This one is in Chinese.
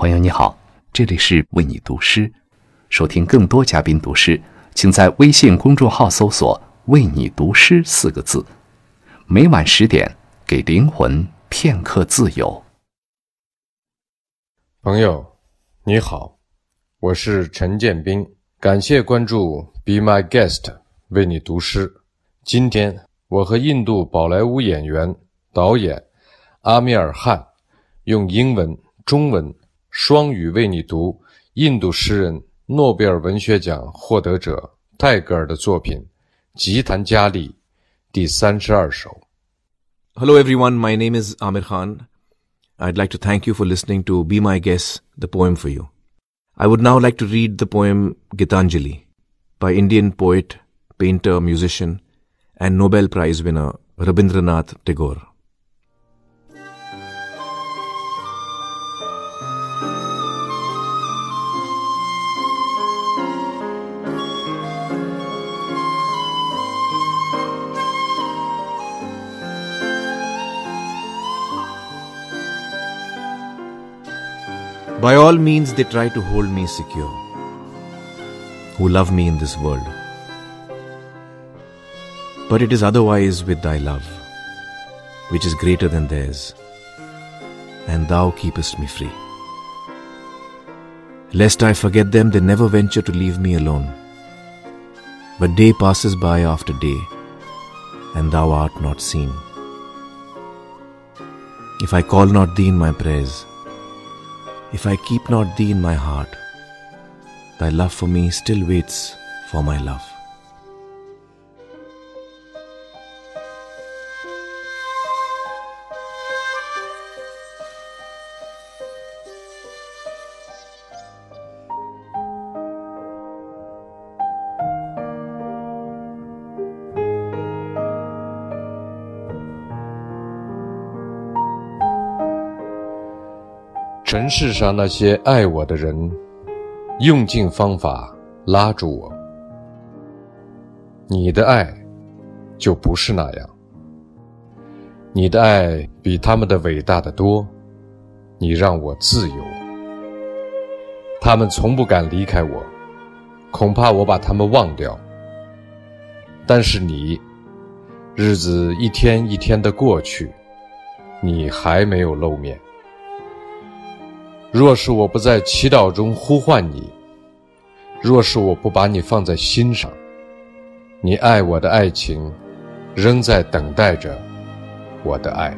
朋友你好，这里是为你读诗。收听更多嘉宾读诗，请在微信公众号搜索“为你读诗”四个字。每晚十点，给灵魂片刻自由。朋友，你好，我是陈建斌，感谢关注 “Be My Guest”，为你读诗。今天，我和印度宝莱坞演员、导演阿米尔汗用英文、中文。双语为你读印度诗人、诺贝尔文学奖获得者泰戈尔的作品《吉檀迦利》第三十二首。Hello everyone, my name is Amir Khan. I'd like to thank you for listening to Be My Guest, the poem for you. I would now like to read the poem Gitanjali by Indian poet, painter, musician, and Nobel Prize winner Rabindranath Tagore. By all means, they try to hold me secure, who love me in this world. But it is otherwise with thy love, which is greater than theirs, and thou keepest me free. Lest I forget them, they never venture to leave me alone. But day passes by after day, and thou art not seen. If I call not thee in my prayers, if I keep not thee in my heart, thy love for me still waits for my love. 尘世上那些爱我的人，用尽方法拉住我。你的爱，就不是那样。你的爱比他们的伟大的多，你让我自由。他们从不敢离开我，恐怕我把他们忘掉。但是你，日子一天一天的过去，你还没有露面。若是我不在祈祷中呼唤你，若是我不把你放在心上，你爱我的爱情，仍在等待着我的爱。